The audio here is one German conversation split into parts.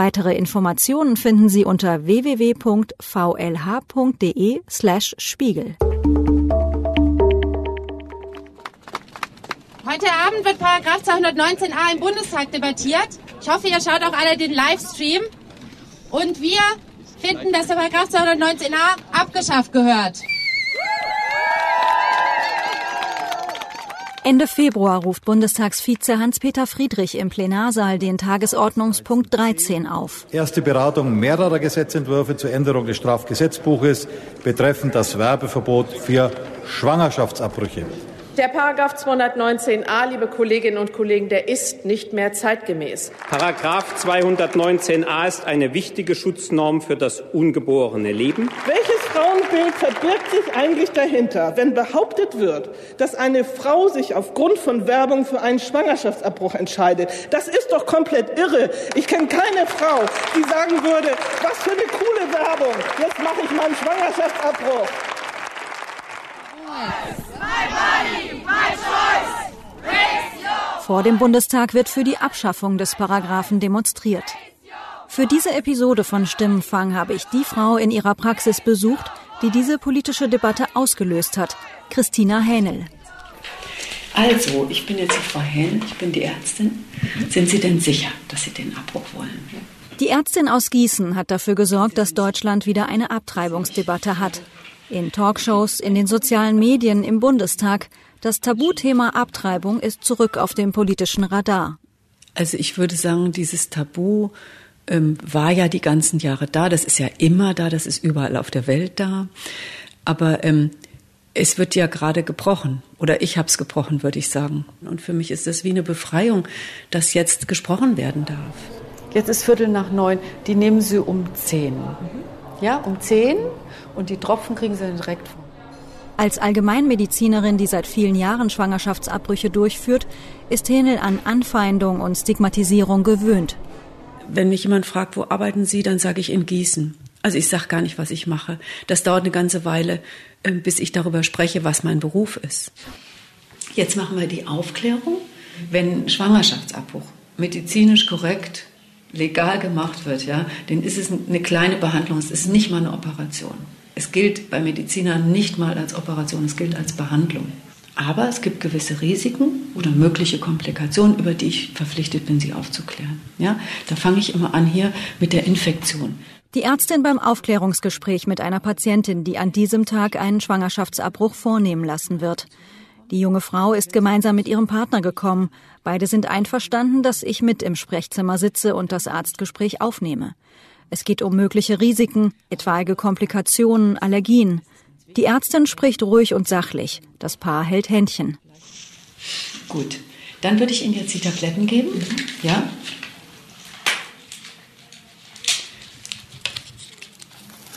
Weitere Informationen finden Sie unter www.vlh.de slash Spiegel. Heute Abend wird Paragraph 219a im Bundestag debattiert. Ich hoffe, ihr schaut auch alle den Livestream. Und wir finden, dass der Paragraph 219a abgeschafft gehört. Ende Februar ruft Bundestagsvize Hans-Peter Friedrich im Plenarsaal den Tagesordnungspunkt 13 auf. Erste Beratung mehrerer Gesetzentwürfe zur Änderung des Strafgesetzbuches betreffend das Werbeverbot für Schwangerschaftsabbrüche. Der Paragraph 219a, liebe Kolleginnen und Kollegen, der ist nicht mehr zeitgemäß. Paragraph 219a ist eine wichtige Schutznorm für das ungeborene Leben. Welches Frauenbild verbirgt sich eigentlich dahinter, wenn behauptet wird, dass eine Frau sich aufgrund von Werbung für einen Schwangerschaftsabbruch entscheidet? Das ist doch komplett irre. Ich kenne keine Frau, die sagen würde, was für eine coole Werbung. Jetzt mache ich mal einen Schwangerschaftsabbruch. Vor dem Bundestag wird für die Abschaffung des Paragraphen demonstriert. Für diese Episode von Stimmenfang habe ich die Frau in ihrer Praxis besucht, die diese politische Debatte ausgelöst hat, Christina Hähnel. Also, ich bin jetzt die Frau Hähnel, ich bin die Ärztin. Sind Sie denn sicher, dass Sie den Abbruch wollen? Die Ärztin aus Gießen hat dafür gesorgt, dass Deutschland wieder eine Abtreibungsdebatte hat. In Talkshows, in den sozialen Medien, im Bundestag. Das Tabuthema Abtreibung ist zurück auf dem politischen Radar. Also ich würde sagen, dieses Tabu ähm, war ja die ganzen Jahre da. Das ist ja immer da, das ist überall auf der Welt da. Aber ähm, es wird ja gerade gebrochen. Oder ich habe es gebrochen, würde ich sagen. Und für mich ist das wie eine Befreiung, dass jetzt gesprochen werden darf. Jetzt ist Viertel nach neun. Die nehmen Sie um zehn. Ja, um zehn und die Tropfen kriegen sie dann direkt vor. Als Allgemeinmedizinerin, die seit vielen Jahren Schwangerschaftsabbrüche durchführt, ist Henel an Anfeindung und Stigmatisierung gewöhnt. Wenn mich jemand fragt, wo arbeiten Sie, dann sage ich in Gießen. Also ich sage gar nicht, was ich mache. Das dauert eine ganze Weile, ähm, bis ich darüber spreche, was mein Beruf ist. Jetzt machen wir die Aufklärung. Wenn Schwangerschaftsabbruch medizinisch korrekt legal gemacht wird, ja, dann ist es eine kleine Behandlung, es ist nicht mal eine Operation. Es gilt bei Medizinern nicht mal als Operation, es gilt als Behandlung. Aber es gibt gewisse Risiken oder mögliche Komplikationen, über die ich verpflichtet bin, sie aufzuklären. Ja, da fange ich immer an hier mit der Infektion. Die Ärztin beim Aufklärungsgespräch mit einer Patientin, die an diesem Tag einen Schwangerschaftsabbruch vornehmen lassen wird. Die junge Frau ist gemeinsam mit ihrem Partner gekommen. Beide sind einverstanden, dass ich mit im Sprechzimmer sitze und das Arztgespräch aufnehme. Es geht um mögliche Risiken, etwaige Komplikationen, Allergien. Die Ärztin spricht ruhig und sachlich. Das Paar hält Händchen. Gut, dann würde ich Ihnen jetzt die Tabletten geben. Ja?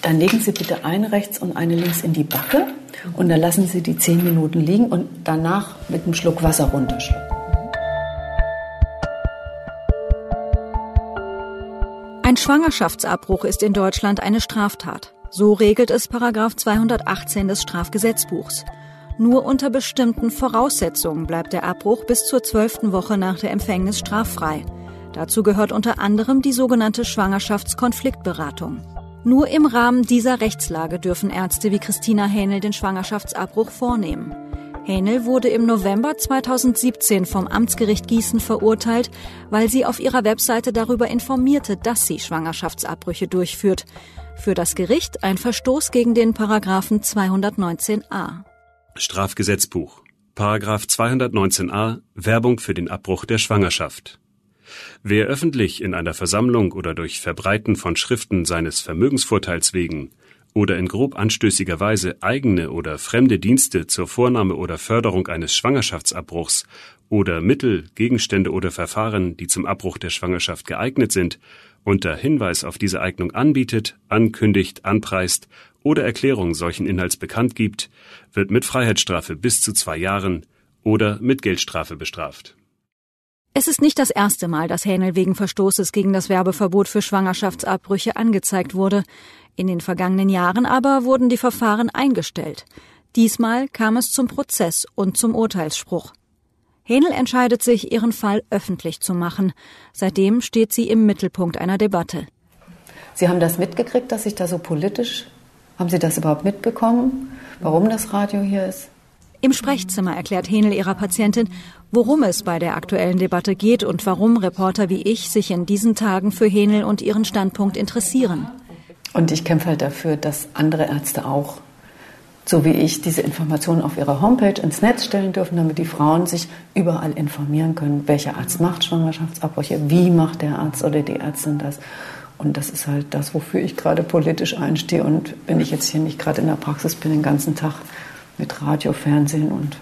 Dann legen Sie bitte eine rechts und eine links in die Backe und dann lassen Sie die zehn Minuten liegen und danach mit einem Schluck Wasser runterschlucken. Ein Schwangerschaftsabbruch ist in Deutschland eine Straftat. So regelt es Paragraph 218 des Strafgesetzbuchs. Nur unter bestimmten Voraussetzungen bleibt der Abbruch bis zur zwölften Woche nach der Empfängnis straffrei. Dazu gehört unter anderem die sogenannte Schwangerschaftskonfliktberatung. Nur im Rahmen dieser Rechtslage dürfen Ärzte wie Christina Hähnel den Schwangerschaftsabbruch vornehmen. Hähnel wurde im November 2017 vom Amtsgericht Gießen verurteilt, weil sie auf ihrer Webseite darüber informierte, dass sie Schwangerschaftsabbrüche durchführt. Für das Gericht ein Verstoß gegen den Paragraphen 219a. Strafgesetzbuch. Paragraph 219a Werbung für den Abbruch der Schwangerschaft. Wer öffentlich in einer Versammlung oder durch Verbreiten von Schriften seines Vermögensvorteils wegen oder in grob anstößiger Weise eigene oder fremde Dienste zur Vornahme oder Förderung eines Schwangerschaftsabbruchs oder Mittel, Gegenstände oder Verfahren, die zum Abbruch der Schwangerschaft geeignet sind, unter Hinweis auf diese Eignung anbietet, ankündigt, anpreist oder Erklärungen solchen Inhalts bekannt gibt, wird mit Freiheitsstrafe bis zu zwei Jahren oder mit Geldstrafe bestraft. Es ist nicht das erste Mal, dass Hähnel wegen Verstoßes gegen das Werbeverbot für Schwangerschaftsabbrüche angezeigt wurde. In den vergangenen Jahren aber wurden die Verfahren eingestellt. Diesmal kam es zum Prozess und zum Urteilsspruch. Hähnel entscheidet sich, ihren Fall öffentlich zu machen. Seitdem steht sie im Mittelpunkt einer Debatte. Sie haben das mitgekriegt, dass ich da so politisch. Haben Sie das überhaupt mitbekommen, warum das Radio hier ist? Im Sprechzimmer erklärt Henel ihrer Patientin, worum es bei der aktuellen Debatte geht und warum Reporter wie ich sich in diesen Tagen für Henel und ihren Standpunkt interessieren. Und ich kämpfe halt dafür, dass andere Ärzte auch, so wie ich, diese Informationen auf ihrer Homepage ins Netz stellen dürfen, damit die Frauen sich überall informieren können, welcher Arzt macht Schwangerschaftsabbrüche, wie macht der Arzt oder die Ärztin das. Und das ist halt das, wofür ich gerade politisch einstehe. Und wenn ich jetzt hier nicht gerade in der Praxis bin, den ganzen Tag mit Radio, Fernsehen und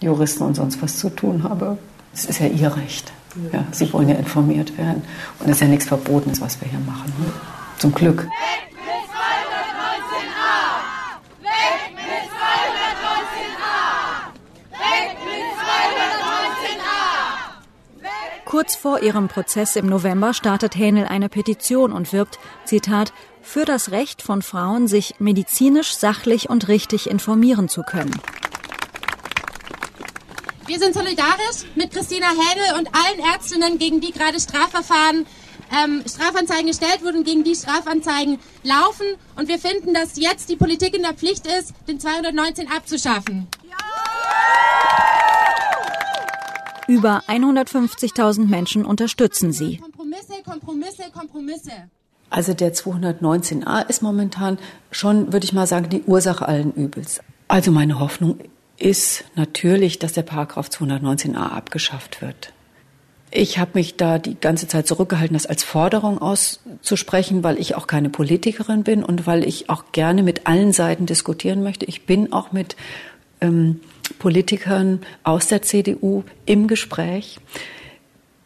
Juristen und sonst was zu tun habe. Es ist ja ihr Recht. Ja, sie wollen ja informiert werden. Und es ist ja nichts Verbotenes, was wir hier machen. Ne? Zum Glück. Kurz vor ihrem Prozess im November startet Hähnel eine Petition und wirbt, Zitat, für das Recht von Frauen, sich medizinisch, sachlich und richtig informieren zu können. Wir sind solidarisch mit Christina Hähnel und allen Ärztinnen, gegen die gerade Strafverfahren, ähm, Strafanzeigen gestellt wurden, gegen die Strafanzeigen laufen. Und wir finden, dass jetzt die Politik in der Pflicht ist, den 219 abzuschaffen. Über 150.000 Menschen unterstützen sie. Kompromisse, Kompromisse, Kompromisse. Also der 219a ist momentan schon, würde ich mal sagen, die Ursache allen Übels. Also meine Hoffnung ist natürlich, dass der Paragraph 219a abgeschafft wird. Ich habe mich da die ganze Zeit zurückgehalten, das als Forderung auszusprechen, weil ich auch keine Politikerin bin und weil ich auch gerne mit allen Seiten diskutieren möchte. Ich bin auch mit ähm, Politikern aus der CDU im Gespräch.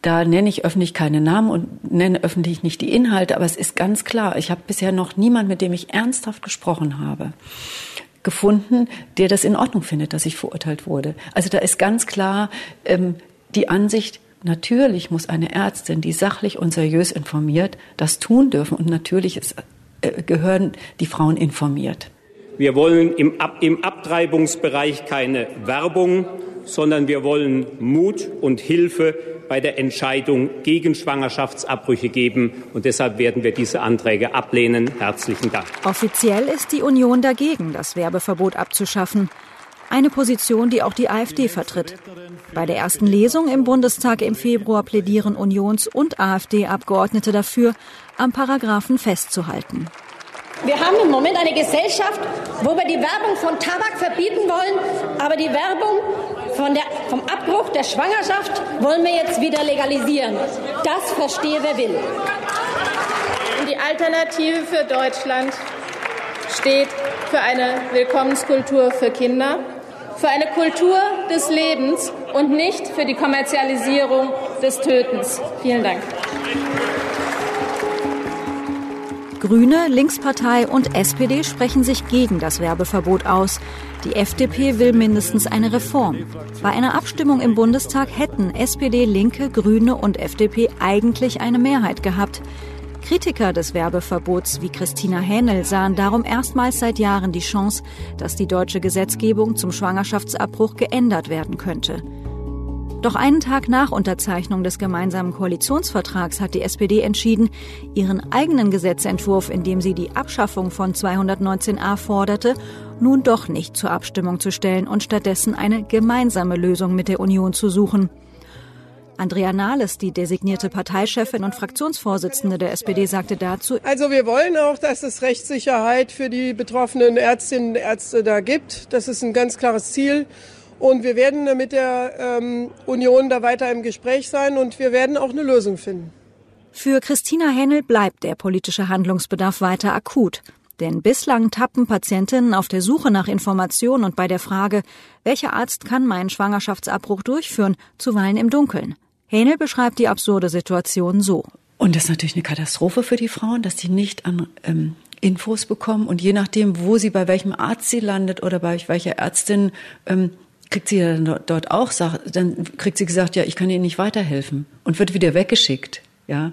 Da nenne ich öffentlich keine Namen und nenne öffentlich nicht die Inhalte, aber es ist ganz klar, ich habe bisher noch niemand, mit dem ich ernsthaft gesprochen habe, gefunden, der das in Ordnung findet, dass ich verurteilt wurde. Also da ist ganz klar ähm, die Ansicht, natürlich muss eine Ärztin, die sachlich und seriös informiert, das tun dürfen und natürlich ist, äh, gehören die Frauen informiert. Wir wollen im, Ab im Abtreibungsbereich keine Werbung, sondern wir wollen Mut und Hilfe bei der Entscheidung gegen Schwangerschaftsabbrüche geben. Und deshalb werden wir diese Anträge ablehnen. Herzlichen Dank. Offiziell ist die Union dagegen, das Werbeverbot abzuschaffen. Eine Position, die auch die AfD vertritt. Bei der ersten Lesung im Bundestag im Februar plädieren Unions- und AfD-Abgeordnete dafür, am Paragraphen festzuhalten. Wir haben im Moment eine Gesellschaft, wo wir die Werbung von Tabak verbieten wollen, aber die Werbung von der, vom Abbruch der Schwangerschaft wollen wir jetzt wieder legalisieren. Das verstehe wer will. Und die Alternative für Deutschland steht für eine Willkommenskultur für Kinder, für eine Kultur des Lebens und nicht für die Kommerzialisierung des Tötens. Vielen Dank. Grüne, Linkspartei und SPD sprechen sich gegen das Werbeverbot aus. Die FDP will mindestens eine Reform. Bei einer Abstimmung im Bundestag hätten SPD, Linke, Grüne und FDP eigentlich eine Mehrheit gehabt. Kritiker des Werbeverbots wie Christina Hähnel sahen darum erstmals seit Jahren die Chance, dass die deutsche Gesetzgebung zum Schwangerschaftsabbruch geändert werden könnte. Doch einen Tag nach Unterzeichnung des gemeinsamen Koalitionsvertrags hat die SPD entschieden, ihren eigenen Gesetzentwurf, in dem sie die Abschaffung von 219a forderte, nun doch nicht zur Abstimmung zu stellen und stattdessen eine gemeinsame Lösung mit der Union zu suchen. Andrea Nahles, die designierte Parteichefin und Fraktionsvorsitzende der SPD, sagte dazu, Also wir wollen auch, dass es Rechtssicherheit für die betroffenen Ärztinnen und Ärzte da gibt. Das ist ein ganz klares Ziel. Und wir werden mit der ähm, Union da weiter im Gespräch sein und wir werden auch eine Lösung finden. Für Christina Hennel bleibt der politische Handlungsbedarf weiter akut. Denn bislang tappen Patientinnen auf der Suche nach Informationen und bei der Frage, welcher Arzt kann meinen Schwangerschaftsabbruch durchführen, zuweilen im Dunkeln. Hähnel beschreibt die absurde Situation so. Und das ist natürlich eine Katastrophe für die Frauen, dass sie nicht an ähm, Infos bekommen und je nachdem, wo sie bei welchem Arzt sie landet oder bei welcher Ärztin, ähm, kriegt sie dann dort auch, dann kriegt sie gesagt, ja, ich kann Ihnen nicht weiterhelfen und wird wieder weggeschickt, ja.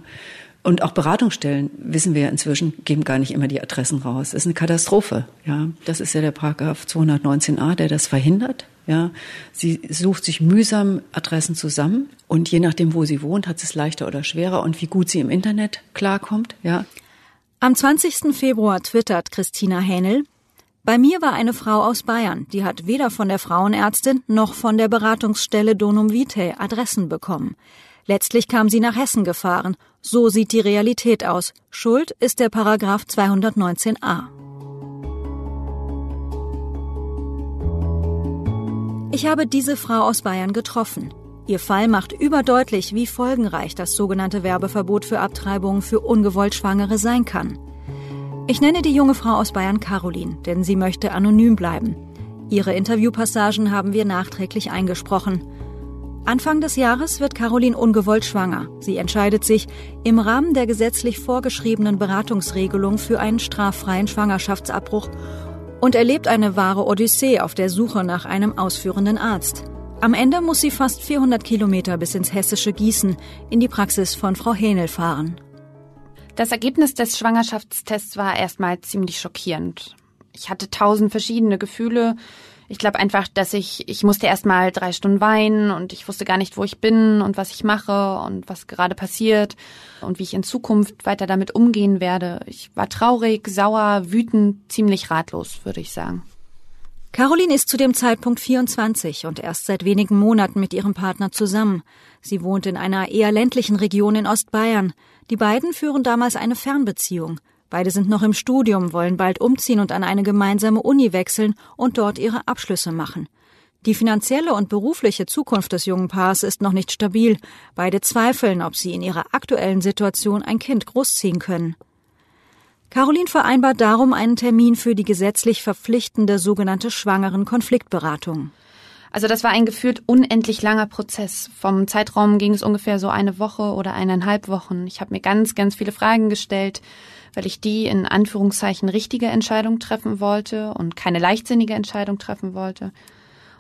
Und auch Beratungsstellen, wissen wir ja inzwischen, geben gar nicht immer die Adressen raus. Das ist eine Katastrophe, ja. Das ist ja der Paragraph 219a, der das verhindert, ja. Sie sucht sich mühsam Adressen zusammen und je nachdem, wo sie wohnt, hat sie es leichter oder schwerer und wie gut sie im Internet klarkommt, ja. Am 20. Februar twittert Christina Hähnel, bei mir war eine Frau aus Bayern, die hat weder von der Frauenärztin noch von der Beratungsstelle Donum Vitae Adressen bekommen. Letztlich kam sie nach Hessen gefahren. So sieht die Realität aus. Schuld ist der Paragraph 219a. Ich habe diese Frau aus Bayern getroffen. Ihr Fall macht überdeutlich, wie folgenreich das sogenannte Werbeverbot für Abtreibungen für ungewollt Schwangere sein kann. Ich nenne die junge Frau aus Bayern Caroline, denn sie möchte anonym bleiben. Ihre Interviewpassagen haben wir nachträglich eingesprochen. Anfang des Jahres wird Caroline ungewollt schwanger. Sie entscheidet sich, im Rahmen der gesetzlich vorgeschriebenen Beratungsregelung für einen straffreien Schwangerschaftsabbruch und erlebt eine wahre Odyssee auf der Suche nach einem ausführenden Arzt. Am Ende muss sie fast 400 Kilometer bis ins hessische Gießen in die Praxis von Frau Hähnel fahren. Das Ergebnis des Schwangerschaftstests war erstmal ziemlich schockierend. Ich hatte tausend verschiedene Gefühle. Ich glaube einfach, dass ich, ich musste erstmal drei Stunden weinen und ich wusste gar nicht, wo ich bin und was ich mache und was gerade passiert und wie ich in Zukunft weiter damit umgehen werde. Ich war traurig, sauer, wütend, ziemlich ratlos, würde ich sagen. Caroline ist zu dem Zeitpunkt 24 und erst seit wenigen Monaten mit ihrem Partner zusammen. Sie wohnt in einer eher ländlichen Region in Ostbayern. Die beiden führen damals eine Fernbeziehung. Beide sind noch im Studium, wollen bald umziehen und an eine gemeinsame Uni wechseln und dort ihre Abschlüsse machen. Die finanzielle und berufliche Zukunft des jungen Paars ist noch nicht stabil. Beide zweifeln, ob sie in ihrer aktuellen Situation ein Kind großziehen können. Caroline vereinbart darum einen Termin für die gesetzlich verpflichtende sogenannte schwangeren Konfliktberatung. Also das war ein gefühlt unendlich langer Prozess. Vom Zeitraum ging es ungefähr so eine Woche oder eineinhalb Wochen. Ich habe mir ganz, ganz viele Fragen gestellt, weil ich die in Anführungszeichen richtige Entscheidung treffen wollte und keine leichtsinnige Entscheidung treffen wollte.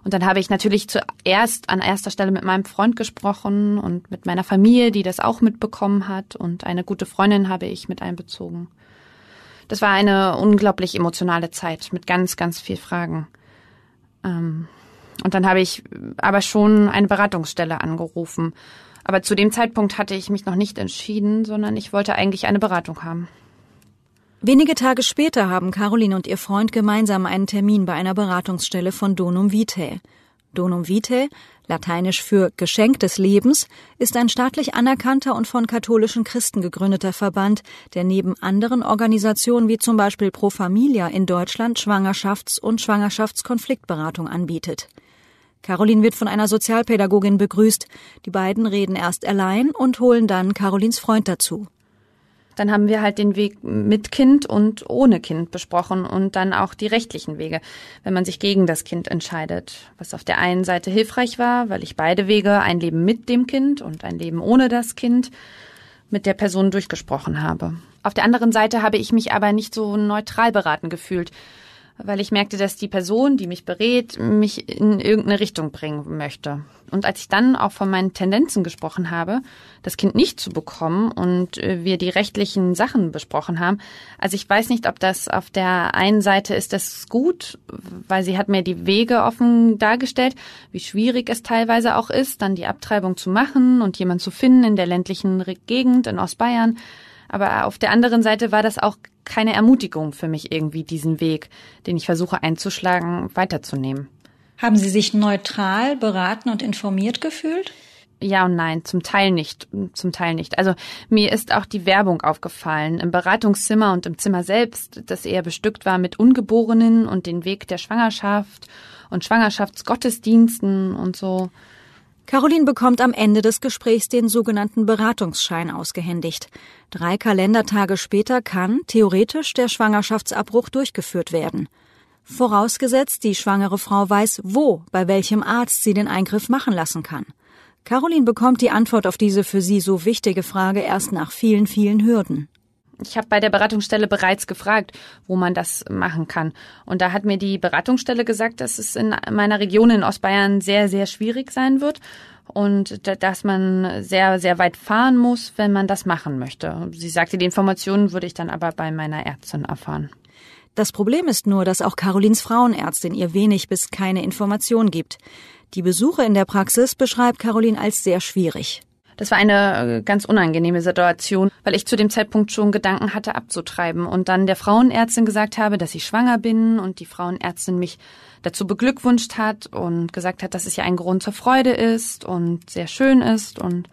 Und dann habe ich natürlich zuerst an erster Stelle mit meinem Freund gesprochen und mit meiner Familie, die das auch mitbekommen hat. Und eine gute Freundin habe ich mit einbezogen. Das war eine unglaublich emotionale Zeit mit ganz, ganz viel Fragen. Ähm, und dann habe ich aber schon eine Beratungsstelle angerufen. Aber zu dem Zeitpunkt hatte ich mich noch nicht entschieden, sondern ich wollte eigentlich eine Beratung haben. Wenige Tage später haben Caroline und ihr Freund gemeinsam einen Termin bei einer Beratungsstelle von Donum Vitae. Donum Vitae, lateinisch für Geschenk des Lebens, ist ein staatlich anerkannter und von katholischen Christen gegründeter Verband, der neben anderen Organisationen wie zum Beispiel Pro Familia in Deutschland Schwangerschafts- und Schwangerschaftskonfliktberatung anbietet. Caroline wird von einer Sozialpädagogin begrüßt. Die beiden reden erst allein und holen dann Carolins Freund dazu. Dann haben wir halt den Weg mit Kind und ohne Kind besprochen und dann auch die rechtlichen Wege, wenn man sich gegen das Kind entscheidet. Was auf der einen Seite hilfreich war, weil ich beide Wege, ein Leben mit dem Kind und ein Leben ohne das Kind, mit der Person durchgesprochen habe. Auf der anderen Seite habe ich mich aber nicht so neutral beraten gefühlt weil ich merkte, dass die Person, die mich berät, mich in irgendeine Richtung bringen möchte. Und als ich dann auch von meinen Tendenzen gesprochen habe, das Kind nicht zu bekommen und äh, wir die rechtlichen Sachen besprochen haben, also ich weiß nicht, ob das auf der einen Seite ist das gut, weil sie hat mir die Wege offen dargestellt, wie schwierig es teilweise auch ist, dann die Abtreibung zu machen und jemand zu finden in der ländlichen Gegend in Ostbayern. Aber auf der anderen Seite war das auch keine Ermutigung für mich irgendwie, diesen Weg, den ich versuche einzuschlagen, weiterzunehmen. Haben Sie sich neutral beraten und informiert gefühlt? Ja und nein, zum Teil nicht, zum Teil nicht. Also mir ist auch die Werbung aufgefallen im Beratungszimmer und im Zimmer selbst, das eher bestückt war mit Ungeborenen und den Weg der Schwangerschaft und Schwangerschaftsgottesdiensten und so. Caroline bekommt am Ende des Gesprächs den sogenannten Beratungsschein ausgehändigt. Drei Kalendertage später kann theoretisch der Schwangerschaftsabbruch durchgeführt werden. Vorausgesetzt, die schwangere Frau weiß, wo, bei welchem Arzt sie den Eingriff machen lassen kann. Caroline bekommt die Antwort auf diese für sie so wichtige Frage erst nach vielen, vielen Hürden. Ich habe bei der Beratungsstelle bereits gefragt, wo man das machen kann. Und da hat mir die Beratungsstelle gesagt, dass es in meiner Region in Ostbayern sehr, sehr schwierig sein wird und dass man sehr, sehr weit fahren muss, wenn man das machen möchte. Sie sagte, die Informationen würde ich dann aber bei meiner Ärztin erfahren. Das Problem ist nur, dass auch Carolins Frauenärztin ihr wenig bis keine Information gibt. Die Besuche in der Praxis beschreibt Caroline als sehr schwierig. Das war eine äh, ganz unangenehme Situation, weil ich zu dem Zeitpunkt schon Gedanken hatte abzutreiben und dann der Frauenärztin gesagt habe, dass ich schwanger bin und die Frauenärztin mich dazu beglückwünscht hat und gesagt hat, dass es ja ein Grund zur Freude ist und sehr schön ist und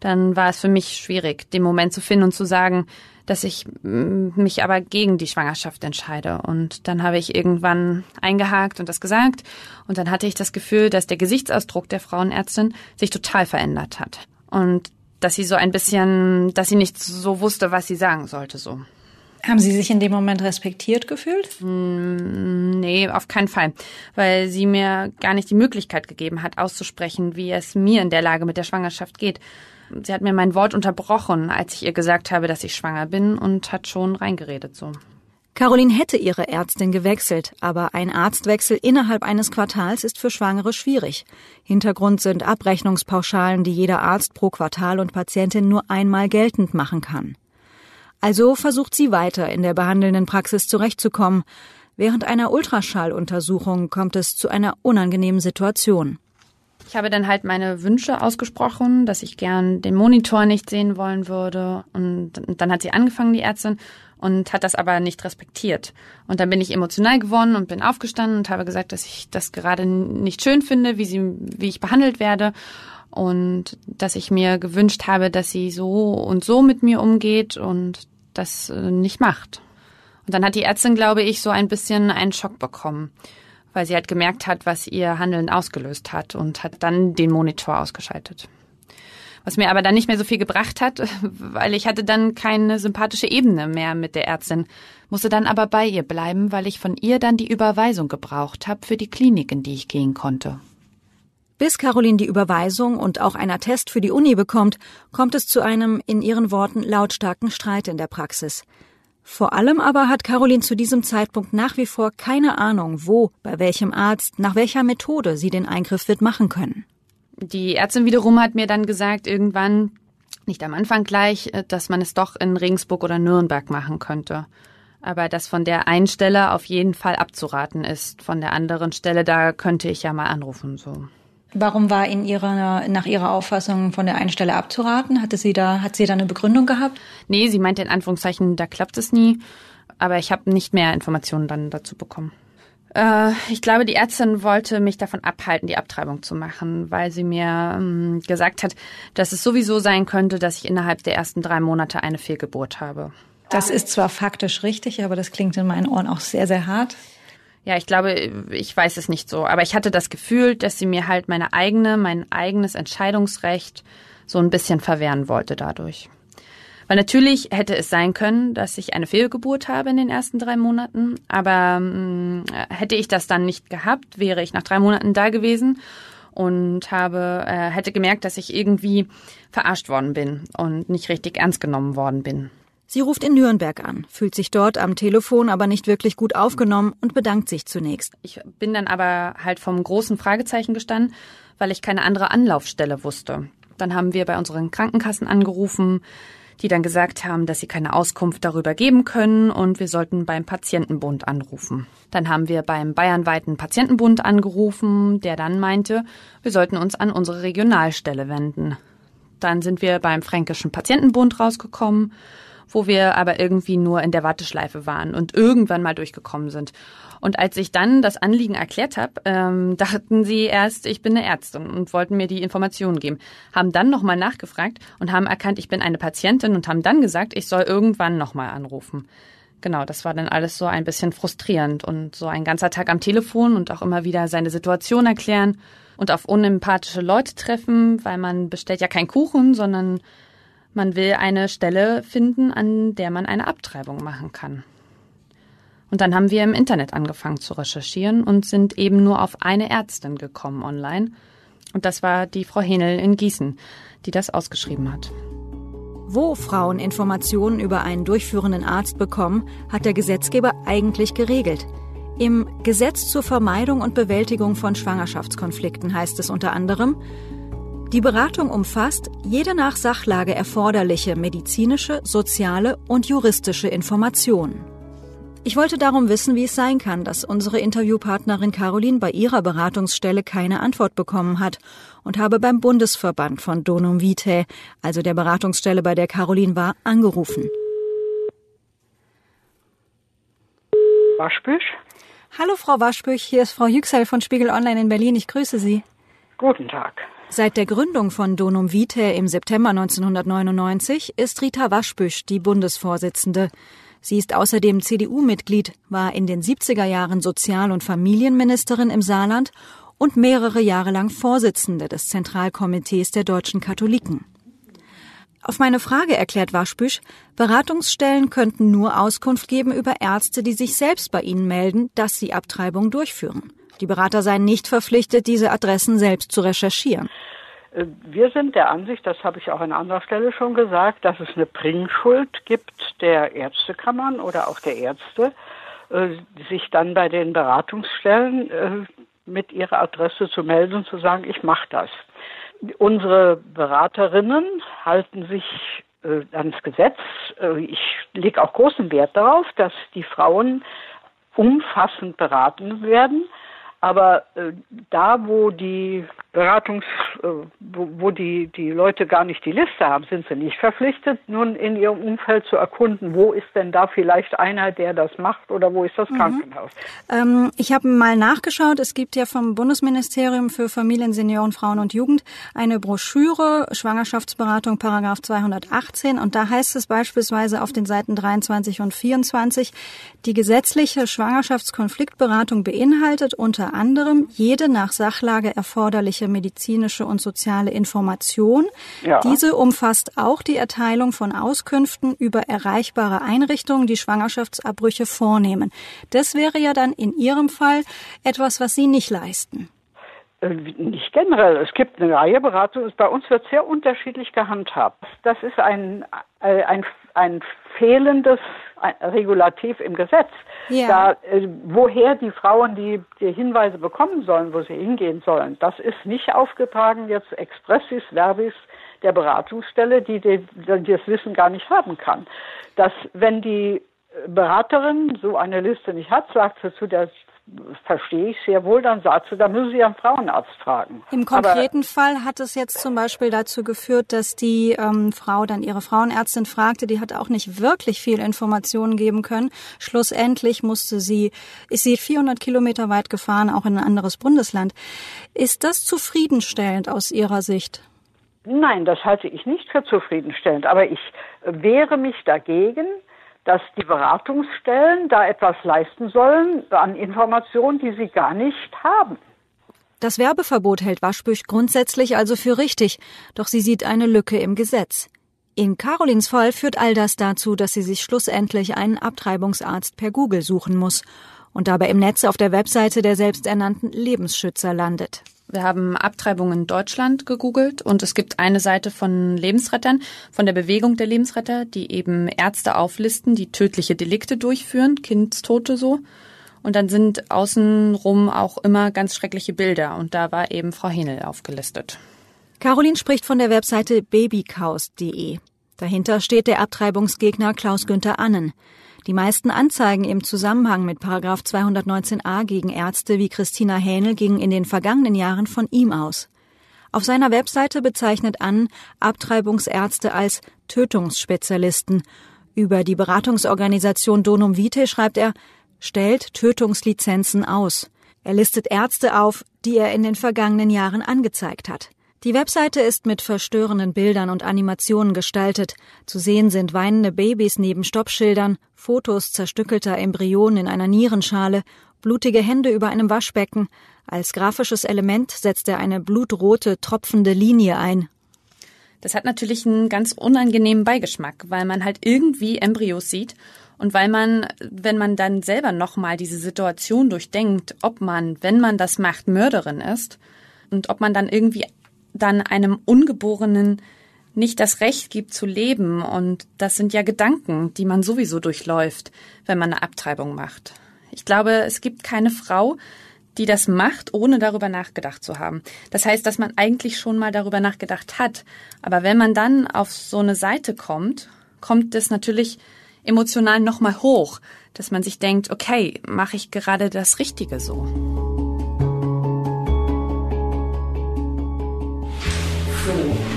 dann war es für mich schwierig, den Moment zu finden und zu sagen, dass ich mich aber gegen die Schwangerschaft entscheide. Und dann habe ich irgendwann eingehakt und das gesagt. Und dann hatte ich das Gefühl, dass der Gesichtsausdruck der Frauenärztin sich total verändert hat und dass sie so ein bisschen, dass sie nicht so wusste, was sie sagen sollte, so. Haben Sie sich in dem Moment respektiert gefühlt? Mm, nee, auf keinen Fall, weil sie mir gar nicht die Möglichkeit gegeben hat, auszusprechen, wie es mir in der Lage mit der Schwangerschaft geht. Sie hat mir mein Wort unterbrochen, als ich ihr gesagt habe, dass ich schwanger bin und hat schon reingeredet so. Caroline hätte ihre Ärztin gewechselt, aber ein Arztwechsel innerhalb eines Quartals ist für Schwangere schwierig. Hintergrund sind Abrechnungspauschalen, die jeder Arzt pro Quartal und Patientin nur einmal geltend machen kann. Also versucht sie weiter in der behandelnden Praxis zurechtzukommen. Während einer Ultraschalluntersuchung kommt es zu einer unangenehmen Situation. Ich habe dann halt meine Wünsche ausgesprochen, dass ich gern den Monitor nicht sehen wollen würde. Und dann hat sie angefangen, die Ärztin, und hat das aber nicht respektiert. Und dann bin ich emotional geworden und bin aufgestanden und habe gesagt, dass ich das gerade nicht schön finde, wie sie, wie ich behandelt werde und dass ich mir gewünscht habe, dass sie so und so mit mir umgeht und das äh, nicht macht. Und dann hat die Ärztin, glaube ich, so ein bisschen einen Schock bekommen, weil sie halt gemerkt hat, was ihr Handeln ausgelöst hat und hat dann den Monitor ausgeschaltet was mir aber dann nicht mehr so viel gebracht hat, weil ich hatte dann keine sympathische Ebene mehr mit der Ärztin, musste dann aber bei ihr bleiben, weil ich von ihr dann die Überweisung gebraucht habe für die Klinik, in die ich gehen konnte. Bis Caroline die Überweisung und auch ein Attest für die Uni bekommt, kommt es zu einem, in ihren Worten, lautstarken Streit in der Praxis. Vor allem aber hat Caroline zu diesem Zeitpunkt nach wie vor keine Ahnung, wo, bei welchem Arzt, nach welcher Methode sie den Eingriff wird machen können. Die Ärztin wiederum hat mir dann gesagt, irgendwann, nicht am Anfang gleich, äh, dass man es doch in Regensburg oder Nürnberg machen könnte. Aber dass von der einen Stelle auf jeden Fall abzuraten ist. Von der anderen Stelle, da könnte ich ja mal anrufen, so. Warum war in ihrer, nach Ihrer Auffassung von der einen Stelle abzuraten? Hatte sie da, hat sie da eine Begründung gehabt? Nee, sie meinte in Anführungszeichen, da klappt es nie. Aber ich habe nicht mehr Informationen dann dazu bekommen. Äh, ich glaube, die Ärztin wollte mich davon abhalten, die Abtreibung zu machen, weil sie mir ähm, gesagt hat, dass es sowieso sein könnte, dass ich innerhalb der ersten drei Monate eine Fehlgeburt habe. Das ist zwar faktisch richtig, aber das klingt in meinen Ohren auch sehr, sehr hart. Ja, ich glaube, ich weiß es nicht so, aber ich hatte das Gefühl, dass sie mir halt meine eigene, mein eigenes Entscheidungsrecht so ein bisschen verwehren wollte dadurch. Weil natürlich hätte es sein können, dass ich eine Fehlgeburt habe in den ersten drei Monaten, aber äh, hätte ich das dann nicht gehabt, wäre ich nach drei Monaten da gewesen und habe äh, hätte gemerkt, dass ich irgendwie verarscht worden bin und nicht richtig ernst genommen worden bin. Sie ruft in Nürnberg an, fühlt sich dort am Telefon aber nicht wirklich gut aufgenommen und bedankt sich zunächst. Ich bin dann aber halt vom großen Fragezeichen gestanden, weil ich keine andere Anlaufstelle wusste. Dann haben wir bei unseren Krankenkassen angerufen, die dann gesagt haben, dass sie keine Auskunft darüber geben können und wir sollten beim Patientenbund anrufen. Dann haben wir beim bayernweiten Patientenbund angerufen, der dann meinte, wir sollten uns an unsere Regionalstelle wenden. Dann sind wir beim Fränkischen Patientenbund rausgekommen, wo wir aber irgendwie nur in der Warteschleife waren und irgendwann mal durchgekommen sind. Und als ich dann das Anliegen erklärt habe, ähm, dachten sie erst, ich bin eine Ärztin und wollten mir die Informationen geben. Haben dann nochmal nachgefragt und haben erkannt, ich bin eine Patientin und haben dann gesagt, ich soll irgendwann nochmal anrufen. Genau, das war dann alles so ein bisschen frustrierend und so ein ganzer Tag am Telefon und auch immer wieder seine Situation erklären und auf unempathische Leute treffen, weil man bestellt ja keinen Kuchen, sondern man will eine Stelle finden, an der man eine Abtreibung machen kann. Und dann haben wir im Internet angefangen zu recherchieren und sind eben nur auf eine Ärztin gekommen online. Und das war die Frau Henel in Gießen, die das ausgeschrieben hat. Wo Frauen Informationen über einen durchführenden Arzt bekommen, hat der Gesetzgeber eigentlich geregelt. Im Gesetz zur Vermeidung und Bewältigung von Schwangerschaftskonflikten heißt es unter anderem, die Beratung umfasst jede nach Sachlage erforderliche medizinische, soziale und juristische Information. Ich wollte darum wissen, wie es sein kann, dass unsere Interviewpartnerin Caroline bei ihrer Beratungsstelle keine Antwort bekommen hat und habe beim Bundesverband von Donum Vitae, also der Beratungsstelle, bei der Caroline war, angerufen. Waschbüch? Hallo Frau Waschbüch, hier ist Frau Yüksel von Spiegel Online in Berlin. Ich grüße Sie. Guten Tag. Seit der Gründung von Donum Vitae im September 1999 ist Rita Waschbüsch die Bundesvorsitzende. Sie ist außerdem CDU-Mitglied, war in den 70er Jahren Sozial- und Familienministerin im Saarland und mehrere Jahre lang Vorsitzende des Zentralkomitees der deutschen Katholiken. Auf meine Frage erklärt Waschbüsch, Beratungsstellen könnten nur Auskunft geben über Ärzte, die sich selbst bei ihnen melden, dass sie Abtreibung durchführen. Die Berater seien nicht verpflichtet, diese Adressen selbst zu recherchieren. Äh, wir sind der Ansicht, das habe ich auch an anderer Stelle schon gesagt, dass es eine Bringschuld gibt der Ärztekammern oder auch der Ärzte, äh, sich dann bei den Beratungsstellen äh, mit ihrer Adresse zu melden und zu sagen, ich mache das. Unsere Beraterinnen halten sich ans Gesetz. Ich lege auch großen Wert darauf, dass die Frauen umfassend beraten werden. Aber äh, da, wo die Beratungs, äh, wo, wo die, die Leute gar nicht die Liste haben, sind sie nicht verpflichtet, nun in ihrem Umfeld zu erkunden, wo ist denn da vielleicht einer, der das macht oder wo ist das mhm. Krankenhaus. Ähm, ich habe mal nachgeschaut, es gibt ja vom Bundesministerium für Familien, Senioren, Frauen und Jugend eine Broschüre, Schwangerschaftsberatung, Paragraph 218 und da heißt es beispielsweise auf den Seiten 23 und 24, die gesetzliche Schwangerschaftskonfliktberatung beinhaltet unter anderem jede nach Sachlage erforderliche medizinische und soziale Information. Ja. Diese umfasst auch die Erteilung von Auskünften über erreichbare Einrichtungen, die Schwangerschaftsabbrüche vornehmen. Das wäre ja dann in Ihrem Fall etwas, was Sie nicht leisten. Äh, nicht generell. Es gibt eine Reihe Beratungen. Bei uns wird sehr unterschiedlich gehandhabt. Das ist ein, äh, ein, ein fehlendes Regulativ im Gesetz. Ja. Da, äh, woher die Frauen die, die Hinweise bekommen sollen, wo sie hingehen sollen, das ist nicht aufgetragen jetzt expressis verbis der Beratungsstelle, die, die, die das Wissen gar nicht haben kann. Dass wenn die Beraterin so eine Liste nicht hat, sagt sie zu der verstehe ich sehr wohl, dann sagst du, da müssen Sie einen Frauenarzt fragen. Im konkreten Aber, Fall hat es jetzt zum Beispiel dazu geführt, dass die ähm, Frau dann ihre Frauenärztin fragte, die hat auch nicht wirklich viel Informationen geben können. Schlussendlich musste sie, ist sie 400 Kilometer weit gefahren, auch in ein anderes Bundesland. Ist das zufriedenstellend aus Ihrer Sicht? Nein, das halte ich nicht für zufriedenstellend. Aber ich wehre mich dagegen, dass die Beratungsstellen da etwas leisten sollen an Informationen, die sie gar nicht haben. Das Werbeverbot hält Waschbüch grundsätzlich also für richtig, doch sie sieht eine Lücke im Gesetz. In Carolins Fall führt all das dazu, dass sie sich schlussendlich einen Abtreibungsarzt per Google suchen muss und dabei im Netz auf der Webseite der selbsternannten Lebensschützer landet. Wir haben Abtreibung in Deutschland gegoogelt und es gibt eine Seite von Lebensrettern, von der Bewegung der Lebensretter, die eben Ärzte auflisten, die tödliche Delikte durchführen, Kindstote so. Und dann sind außenrum auch immer ganz schreckliche Bilder und da war eben Frau Henel aufgelistet. Caroline spricht von der Webseite babychaos.de. Dahinter steht der Abtreibungsgegner Klaus Günther Annen. Die meisten Anzeigen im Zusammenhang mit Paragraph 219a gegen Ärzte wie Christina Hähnel gingen in den vergangenen Jahren von ihm aus. Auf seiner Webseite bezeichnet an Abtreibungsärzte als Tötungsspezialisten. Über die Beratungsorganisation Donum Vitae schreibt er, stellt Tötungslizenzen aus. Er listet Ärzte auf, die er in den vergangenen Jahren angezeigt hat. Die Webseite ist mit verstörenden Bildern und Animationen gestaltet. Zu sehen sind weinende Babys neben Stoppschildern, Fotos zerstückelter Embryonen in einer Nierenschale, blutige Hände über einem Waschbecken. Als grafisches Element setzt er eine blutrote, tropfende Linie ein. Das hat natürlich einen ganz unangenehmen Beigeschmack, weil man halt irgendwie Embryos sieht und weil man, wenn man dann selber nochmal diese Situation durchdenkt, ob man, wenn man das macht, Mörderin ist, Und ob man dann irgendwie dann einem Ungeborenen nicht das Recht gibt zu leben. Und das sind ja Gedanken, die man sowieso durchläuft, wenn man eine Abtreibung macht. Ich glaube, es gibt keine Frau, die das macht, ohne darüber nachgedacht zu haben. Das heißt, dass man eigentlich schon mal darüber nachgedacht hat. Aber wenn man dann auf so eine Seite kommt, kommt es natürlich emotional nochmal hoch, dass man sich denkt, okay, mache ich gerade das Richtige so. So,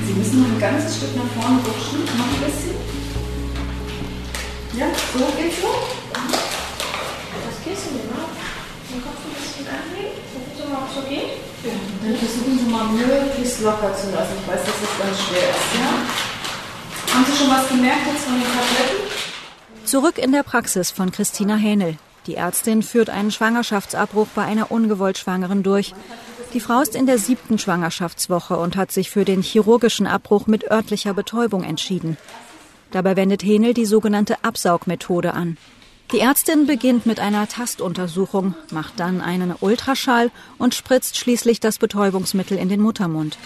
Sie müssen noch ein ganzes Stück nach vorne rutschen, noch ein bisschen. Ja, so geht's so. Das Kissen, genau. Den Kopf ein bisschen anlegen. Gucken Sie mal, ob es so geht. Ja, dann versuchen Sie mal möglichst locker zu lassen. Ich weiß, dass das ganz schwer ist, ja? Haben Sie schon was gemerkt jetzt von den Tabletten? Zurück in der Praxis von Christina Hähnel. Die Ärztin führt einen Schwangerschaftsabbruch bei einer ungewollt Schwangeren durch. Die Frau ist in der siebten Schwangerschaftswoche und hat sich für den chirurgischen Abbruch mit örtlicher Betäubung entschieden. Dabei wendet Hähnel die sogenannte Absaugmethode an. Die Ärztin beginnt mit einer Tastuntersuchung, macht dann einen Ultraschall und spritzt schließlich das Betäubungsmittel in den Muttermund.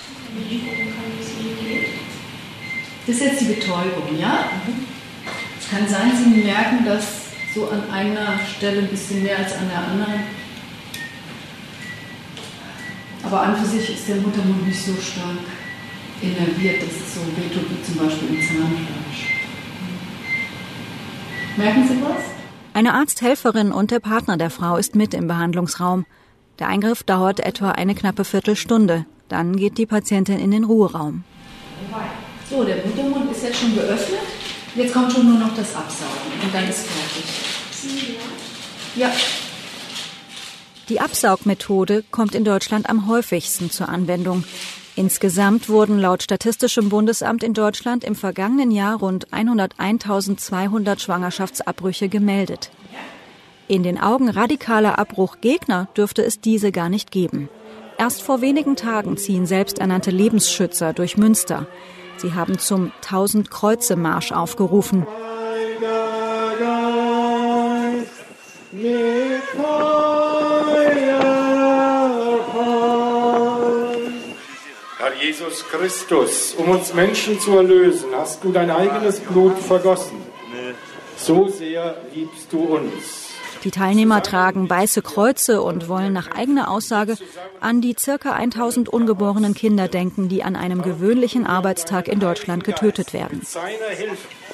Das ist jetzt die Betäubung, ja? Es kann sein, Sie merken, dass so an einer Stelle ein bisschen mehr als an der anderen. Aber an für sich ist der Muttermund nicht so stark innerviert, dass es so wehtut wie zum Beispiel im Zahnfleisch. Merken Sie was? Eine Arzthelferin und der Partner der Frau ist mit im Behandlungsraum. Der Eingriff dauert etwa eine knappe Viertelstunde. Dann geht die Patientin in den Ruheraum. So, der Muttermund ist jetzt schon geöffnet. Jetzt kommt schon nur noch das Absaugen und dann ist fertig. Ja. Die Absaugmethode kommt in Deutschland am häufigsten zur Anwendung. Insgesamt wurden laut Statistischem Bundesamt in Deutschland im vergangenen Jahr rund 101.200 Schwangerschaftsabbrüche gemeldet. In den Augen radikaler Abbruchgegner dürfte es diese gar nicht geben. Erst vor wenigen Tagen ziehen selbsternannte Lebensschützer durch Münster. Sie haben zum Tausend Kreuze Marsch aufgerufen. Herr Jesus Christus, um uns Menschen zu erlösen, hast du dein eigenes Blut vergossen. So sehr liebst du uns. Die Teilnehmer tragen weiße Kreuze und wollen nach eigener Aussage an die circa 1000 ungeborenen Kinder denken, die an einem gewöhnlichen Arbeitstag in Deutschland getötet werden.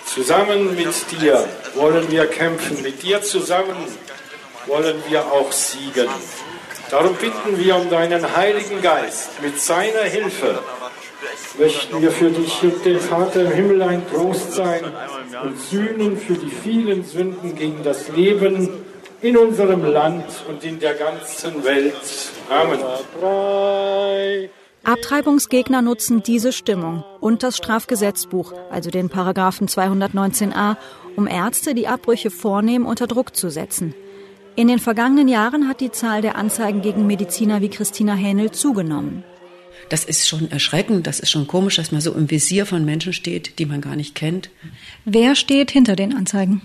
Zusammen mit dir wollen wir kämpfen, mit dir zusammen wollen wir auch siegen. Darum bitten wir um deinen Heiligen Geist. Mit seiner Hilfe möchten wir für dich und den Vater im Himmel ein Trost sein und sühnen für die vielen Sünden gegen das Leben in unserem Land und in der ganzen Welt. Amen. Abtreibungsgegner nutzen diese Stimmung und das Strafgesetzbuch, also den Paragraphen 219a, um Ärzte, die Abbrüche vornehmen, unter Druck zu setzen. In den vergangenen Jahren hat die Zahl der Anzeigen gegen Mediziner wie Christina Hähnel zugenommen. Das ist schon erschreckend, das ist schon komisch, dass man so im Visier von Menschen steht, die man gar nicht kennt. Wer steht hinter den Anzeigen?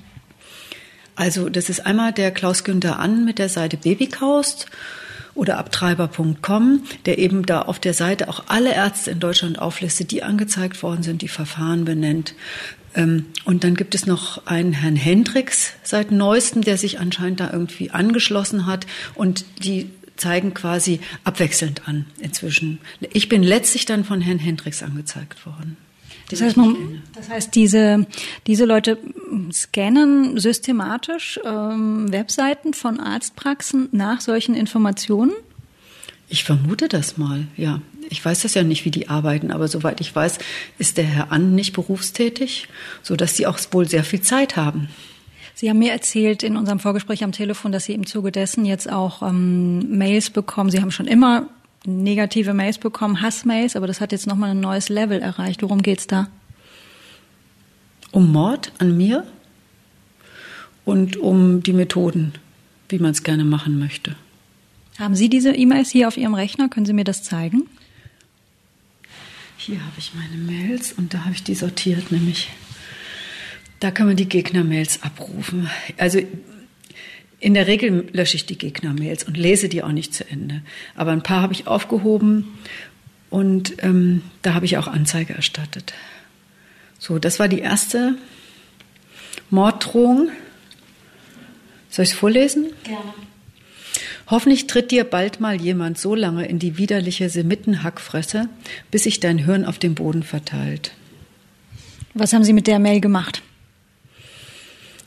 Also das ist einmal der Klaus Günther An mit der Seite Babykaust oder abtreiber.com, der eben da auf der Seite auch alle Ärzte in Deutschland auflistet, die angezeigt worden sind, die Verfahren benennt. Ähm, und dann gibt es noch einen Herrn Hendricks seit neuestem, der sich anscheinend da irgendwie angeschlossen hat und die zeigen quasi abwechselnd an inzwischen. Ich bin letztlich dann von Herrn Hendricks angezeigt worden. Das heißt, man, das heißt, diese, diese Leute scannen systematisch ähm, Webseiten von Arztpraxen nach solchen Informationen? Ich vermute das mal, ja. Ich weiß das ja nicht, wie die arbeiten, aber soweit ich weiß, ist der Herr An nicht berufstätig, so dass sie auch wohl sehr viel Zeit haben. Sie haben mir erzählt in unserem Vorgespräch am Telefon, dass Sie im Zuge dessen jetzt auch ähm, Mails bekommen. Sie haben schon immer negative Mails bekommen, Hassmails, aber das hat jetzt nochmal ein neues Level erreicht. Worum geht's da? Um Mord an mir und um die Methoden, wie man es gerne machen möchte. Haben Sie diese E-Mails hier auf Ihrem Rechner? Können Sie mir das zeigen? Hier habe ich meine Mails und da habe ich die sortiert, nämlich da kann man die Gegner-Mails abrufen. Also In der Regel lösche ich die Gegner-Mails und lese die auch nicht zu Ende. Aber ein paar habe ich aufgehoben und ähm, da habe ich auch Anzeige erstattet. So, das war die erste Morddrohung. Soll ich es vorlesen? Gerne. Hoffentlich tritt dir bald mal jemand so lange in die widerliche Semittenhackfresse, bis sich dein Hirn auf dem Boden verteilt. Was haben Sie mit der Mail gemacht?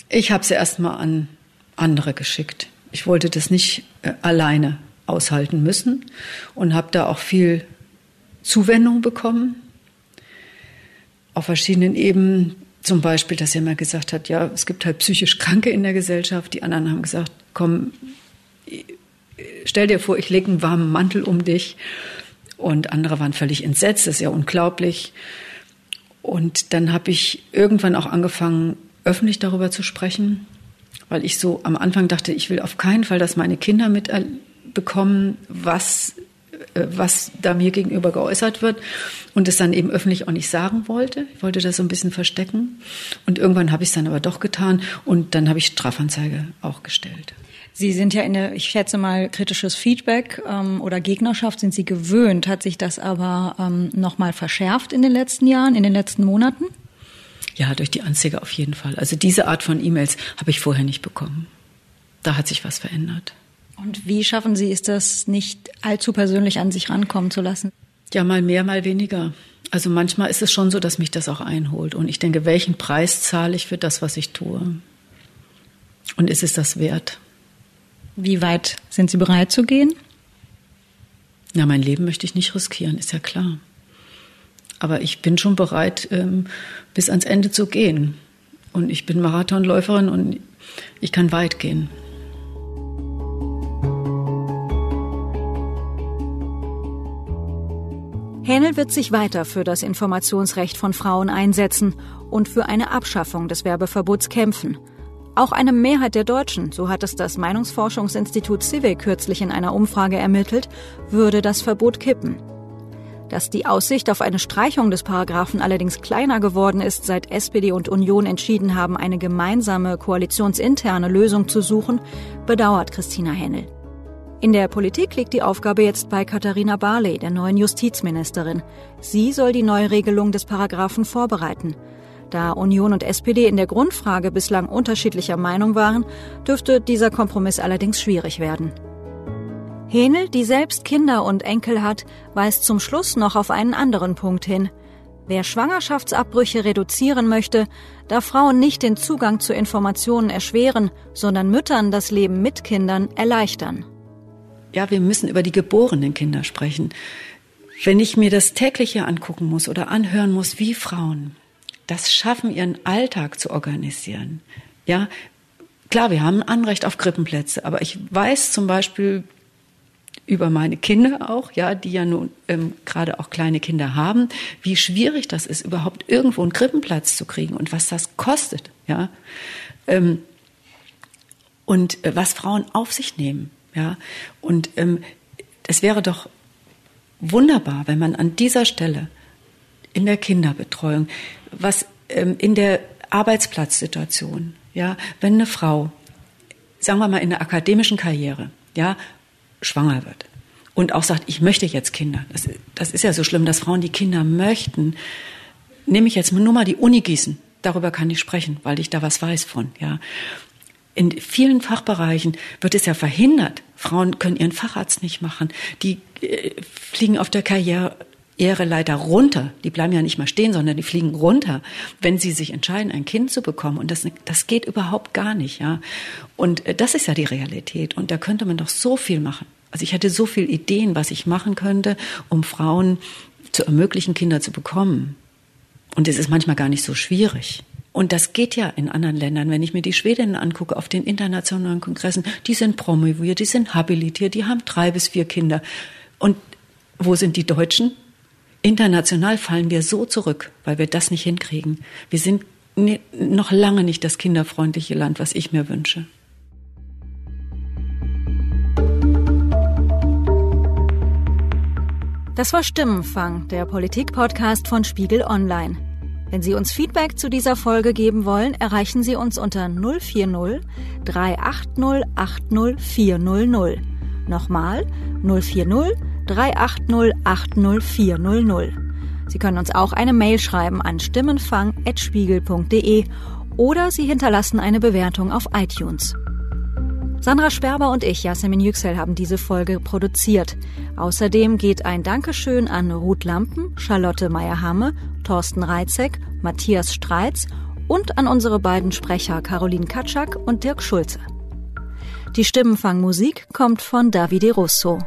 Ich habe sie erstmal an andere geschickt. Ich wollte das nicht äh, alleine aushalten müssen und habe da auch viel Zuwendung bekommen. Auf verschiedenen Ebenen. Zum Beispiel, dass er mal gesagt hat, ja, es gibt halt psychisch Kranke in der Gesellschaft. Die anderen haben gesagt, komm, stell dir vor, ich lege einen warmen Mantel um dich. Und andere waren völlig entsetzt, das ist ja unglaublich. Und dann habe ich irgendwann auch angefangen, öffentlich darüber zu sprechen, weil ich so am Anfang dachte, ich will auf keinen Fall, dass meine Kinder mitbekommen, was, äh, was da mir gegenüber geäußert wird und es dann eben öffentlich auch nicht sagen wollte. Ich wollte das so ein bisschen verstecken. Und irgendwann habe ich es dann aber doch getan und dann habe ich Strafanzeige auch gestellt. Sie sind ja in der, ich schätze mal, kritisches Feedback ähm, oder Gegnerschaft sind Sie gewöhnt. Hat sich das aber ähm, nochmal verschärft in den letzten Jahren, in den letzten Monaten? Ja, durch die Anzeige auf jeden Fall. Also diese Art von E-Mails habe ich vorher nicht bekommen. Da hat sich was verändert. Und wie schaffen Sie es, das nicht allzu persönlich an sich rankommen zu lassen? Ja, mal mehr, mal weniger. Also manchmal ist es schon so, dass mich das auch einholt. Und ich denke, welchen Preis zahle ich für das, was ich tue? Und ist es das wert? Wie weit sind Sie bereit zu gehen? Na, mein Leben möchte ich nicht riskieren, ist ja klar. Aber ich bin schon bereit, ähm, bis ans Ende zu gehen. Und ich bin Marathonläuferin und ich kann weit gehen. Hähnel wird sich weiter für das Informationsrecht von Frauen einsetzen und für eine Abschaffung des Werbeverbots kämpfen. Auch eine Mehrheit der Deutschen, so hat es das Meinungsforschungsinstitut Civic kürzlich in einer Umfrage ermittelt, würde das Verbot kippen. Dass die Aussicht auf eine Streichung des Paragraphen allerdings kleiner geworden ist, seit SPD und Union entschieden haben, eine gemeinsame koalitionsinterne Lösung zu suchen, bedauert Christina Hennel. In der Politik liegt die Aufgabe jetzt bei Katharina Barley, der neuen Justizministerin. Sie soll die Neuregelung des Paragraphen vorbereiten. Da Union und SPD in der Grundfrage bislang unterschiedlicher Meinung waren, dürfte dieser Kompromiss allerdings schwierig werden. Henel, die selbst Kinder und Enkel hat, weist zum Schluss noch auf einen anderen Punkt hin. Wer Schwangerschaftsabbrüche reduzieren möchte, darf Frauen nicht den Zugang zu Informationen erschweren, sondern Müttern das Leben mit Kindern erleichtern. Ja, wir müssen über die geborenen Kinder sprechen. Wenn ich mir das tägliche angucken muss oder anhören muss, wie Frauen das schaffen, ihren Alltag zu organisieren. Ja, klar, wir haben ein Anrecht auf Krippenplätze, aber ich weiß zum Beispiel über meine Kinder auch, ja, die ja nun ähm, gerade auch kleine Kinder haben, wie schwierig das ist, überhaupt irgendwo einen Krippenplatz zu kriegen und was das kostet, ja, ähm, und äh, was Frauen auf sich nehmen, ja, und ähm, es wäre doch wunderbar, wenn man an dieser Stelle in der Kinderbetreuung, was ähm, in der Arbeitsplatzsituation, ja, wenn eine Frau, sagen wir mal in der akademischen Karriere, ja, schwanger wird und auch sagt, ich möchte jetzt Kinder. Das, das ist ja so schlimm, dass Frauen die Kinder möchten. Nehme ich jetzt nur mal die Uni Gießen. Darüber kann ich sprechen, weil ich da was weiß von, ja. In vielen Fachbereichen wird es ja verhindert. Frauen können ihren Facharzt nicht machen. Die äh, fliegen auf der Karriere Leiter runter. Die bleiben ja nicht mal stehen, sondern die fliegen runter, wenn sie sich entscheiden, ein Kind zu bekommen. Und das, das geht überhaupt gar nicht, ja. Und äh, das ist ja die Realität. Und da könnte man doch so viel machen. Also ich hatte so viele Ideen, was ich machen könnte, um Frauen zu ermöglichen, Kinder zu bekommen. Und es ist manchmal gar nicht so schwierig. Und das geht ja in anderen Ländern. Wenn ich mir die Schwedinnen angucke auf den internationalen Kongressen, die sind promoviert, die sind habilitiert, die haben drei bis vier Kinder. Und wo sind die Deutschen? International fallen wir so zurück, weil wir das nicht hinkriegen. Wir sind noch lange nicht das kinderfreundliche Land, was ich mir wünsche. Das war Stimmenfang, der Politik-Podcast von Spiegel Online. Wenn Sie uns Feedback zu dieser Folge geben wollen, erreichen Sie uns unter 040 380 80 400. Nochmal 040 380 80 400. Sie können uns auch eine Mail schreiben an stimmenfang.spiegel.de oder Sie hinterlassen eine Bewertung auf iTunes. Sandra Sperber und ich, Yasemin Yüksel, haben diese Folge produziert. Außerdem geht ein Dankeschön an Ruth Lampen, Charlotte Meyer-Hamme, Thorsten Reitzek, Matthias Streitz und an unsere beiden Sprecher Caroline Katschak und Dirk Schulze. Die Stimmenfangmusik kommt von Davide Russo.